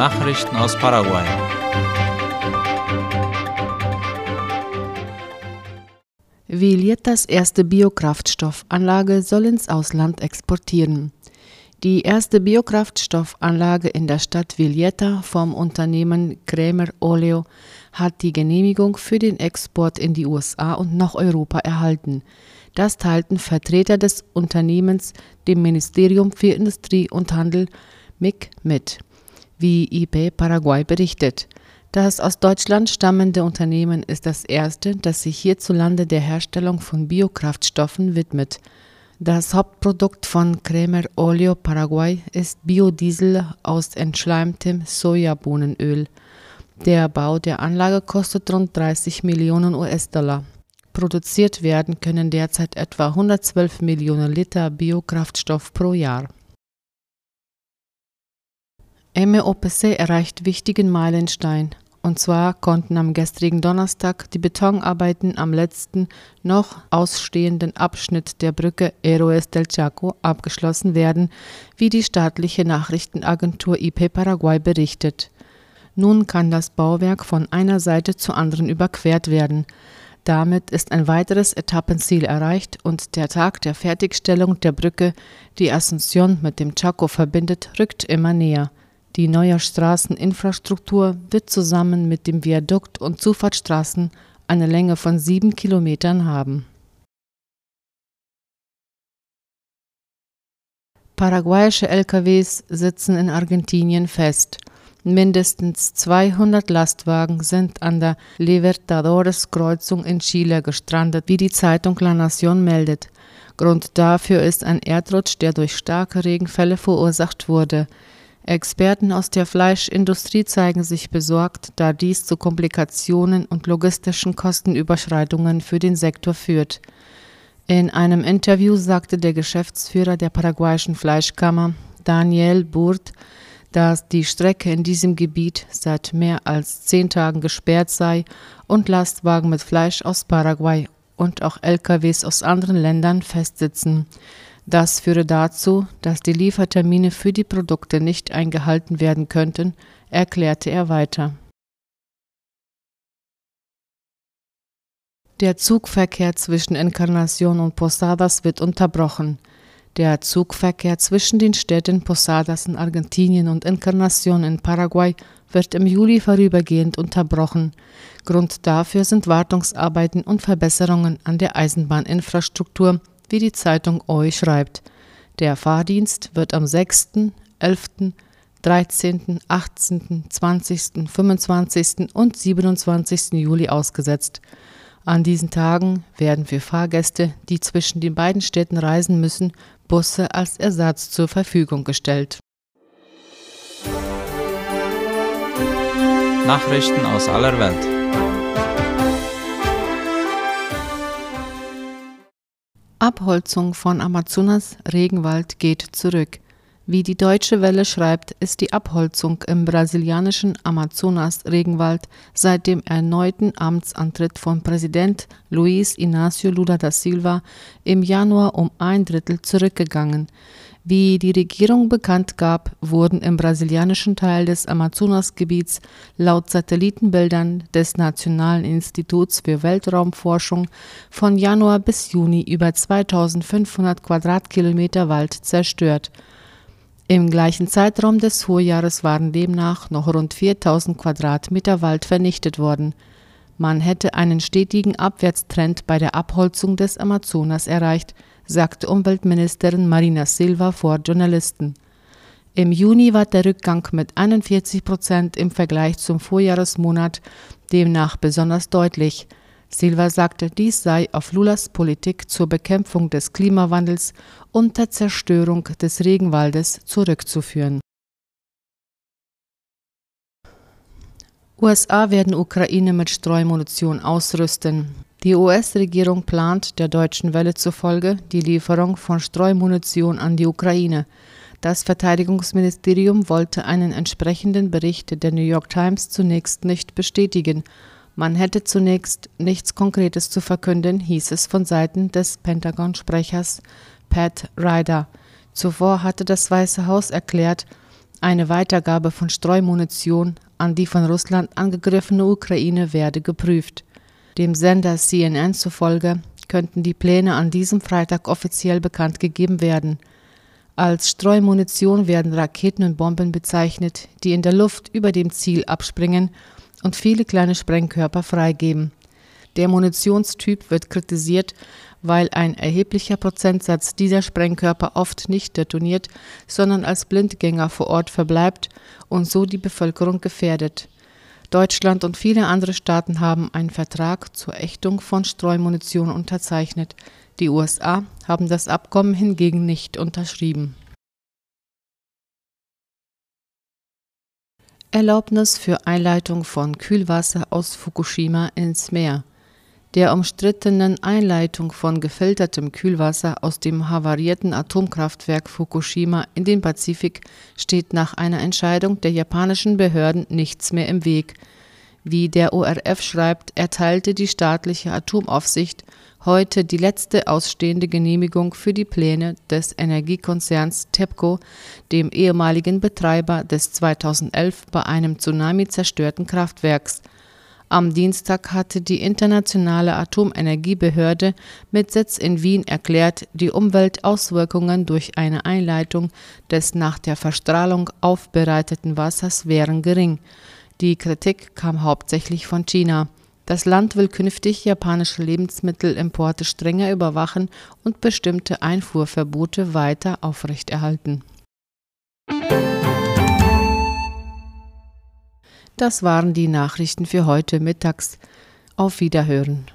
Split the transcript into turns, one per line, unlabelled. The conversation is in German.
Nachrichten aus Paraguay.
Vilietas erste Biokraftstoffanlage soll ins Ausland exportieren. Die erste Biokraftstoffanlage in der Stadt Villeta vom Unternehmen Krämer Oleo hat die Genehmigung für den Export in die USA und nach Europa erhalten. Das teilten Vertreter des Unternehmens dem Ministerium für Industrie und Handel MIG mit, wie IP Paraguay berichtet. Das aus Deutschland stammende Unternehmen ist das erste, das sich hierzulande der Herstellung von Biokraftstoffen widmet. Das Hauptprodukt von Cremer Oleo Paraguay ist Biodiesel aus entschleimtem Sojabohnenöl. Der Bau der Anlage kostet rund 30 Millionen US-Dollar. Produziert werden können derzeit etwa 112 Millionen Liter Biokraftstoff pro Jahr. MEOPC erreicht wichtigen Meilenstein. Und zwar konnten am gestrigen Donnerstag die Betonarbeiten am letzten noch ausstehenden Abschnitt der Brücke Héroes del Chaco abgeschlossen werden, wie die staatliche Nachrichtenagentur IP Paraguay berichtet. Nun kann das Bauwerk von einer Seite zur anderen überquert werden. Damit ist ein weiteres Etappenziel erreicht und der Tag der Fertigstellung der Brücke, die Asunción mit dem Chaco verbindet, rückt immer näher. Die neue Straßeninfrastruktur wird zusammen mit dem Viadukt und Zufahrtsstraßen eine Länge von sieben Kilometern haben. Paraguayische LKWs sitzen in Argentinien fest. Mindestens 200 Lastwagen sind an der Libertadores-Kreuzung in Chile gestrandet, wie die Zeitung La Nación meldet. Grund dafür ist ein Erdrutsch, der durch starke Regenfälle verursacht wurde. Experten aus der Fleischindustrie zeigen sich besorgt, da dies zu Komplikationen und logistischen Kostenüberschreitungen für den Sektor führt. In einem Interview sagte der Geschäftsführer der paraguayischen Fleischkammer, Daniel Burt, dass die Strecke in diesem Gebiet seit mehr als zehn Tagen gesperrt sei und Lastwagen mit Fleisch aus Paraguay und auch LKWs aus anderen Ländern festsitzen. Das führe dazu, dass die Liefertermine für die Produkte nicht eingehalten werden könnten, erklärte er weiter. Der Zugverkehr zwischen Encarnacion und Posadas wird unterbrochen. Der Zugverkehr zwischen den Städten Posadas in Argentinien und Encarnacion in Paraguay wird im Juli vorübergehend unterbrochen. Grund dafür sind Wartungsarbeiten und Verbesserungen an der Eisenbahninfrastruktur wie die Zeitung OI schreibt. Der Fahrdienst wird am 6., 11., 13., 18., 20., 25. und 27. Juli ausgesetzt. An diesen Tagen werden für Fahrgäste, die zwischen den beiden Städten reisen müssen, Busse als Ersatz zur Verfügung gestellt.
Nachrichten aus aller Welt.
Abholzung von Amazonas Regenwald geht zurück. Wie die Deutsche Welle schreibt, ist die Abholzung im brasilianischen Amazonas-Regenwald seit dem erneuten Amtsantritt von Präsident Luiz Inácio Lula da Silva im Januar um ein Drittel zurückgegangen. Wie die Regierung bekannt gab, wurden im brasilianischen Teil des Amazonasgebiets laut Satellitenbildern des Nationalen Instituts für Weltraumforschung von Januar bis Juni über 2500 Quadratkilometer Wald zerstört. Im gleichen Zeitraum des Vorjahres waren demnach noch rund 4000 Quadratmeter Wald vernichtet worden. Man hätte einen stetigen Abwärtstrend bei der Abholzung des Amazonas erreicht, sagte Umweltministerin Marina Silva vor Journalisten. Im Juni war der Rückgang mit 41 Prozent im Vergleich zum Vorjahresmonat demnach besonders deutlich. Silva sagte, dies sei auf Lulas Politik zur Bekämpfung des Klimawandels und der Zerstörung des Regenwaldes zurückzuführen. USA werden Ukraine mit Streumunition ausrüsten. Die US-Regierung plant der Deutschen Welle zufolge die Lieferung von Streumunition an die Ukraine. Das Verteidigungsministerium wollte einen entsprechenden Bericht der New York Times zunächst nicht bestätigen. Man hätte zunächst nichts Konkretes zu verkünden, hieß es von Seiten des Pentagon-Sprechers Pat Ryder. Zuvor hatte das Weiße Haus erklärt, Eine Weitergabe von Streumunition an die von Russland angegriffene Ukraine werde geprüft. Dem Sender CNN zufolge könnten die Pläne an diesem Freitag offiziell bekannt gegeben werden. Als Streumunition werden Raketen und Bomben bezeichnet, die in der Luft über dem Ziel abspringen und viele kleine Sprengkörper freigeben. Der Munitionstyp wird kritisiert, weil ein erheblicher Prozentsatz dieser Sprengkörper oft nicht detoniert, sondern als Blindgänger vor Ort verbleibt und so die Bevölkerung gefährdet. Deutschland und viele andere Staaten haben einen Vertrag zur Ächtung von Streumunition unterzeichnet. Die USA haben das Abkommen hingegen nicht unterschrieben. Erlaubnis für Einleitung von Kühlwasser aus Fukushima ins Meer der umstrittenen Einleitung von gefiltertem Kühlwasser aus dem havarierten Atomkraftwerk Fukushima in den Pazifik steht nach einer Entscheidung der japanischen Behörden nichts mehr im Weg. Wie der ORF schreibt, erteilte die staatliche Atomaufsicht heute die letzte ausstehende Genehmigung für die Pläne des Energiekonzerns TEPCO, dem ehemaligen Betreiber des 2011 bei einem Tsunami zerstörten Kraftwerks am Dienstag hatte die Internationale Atomenergiebehörde mit Sitz in Wien erklärt, die Umweltauswirkungen durch eine Einleitung des nach der Verstrahlung aufbereiteten Wassers wären gering. Die Kritik kam hauptsächlich von China. Das Land will künftig japanische Lebensmittelimporte strenger überwachen und bestimmte Einfuhrverbote weiter aufrechterhalten. Das waren die Nachrichten für heute mittags. Auf Wiederhören.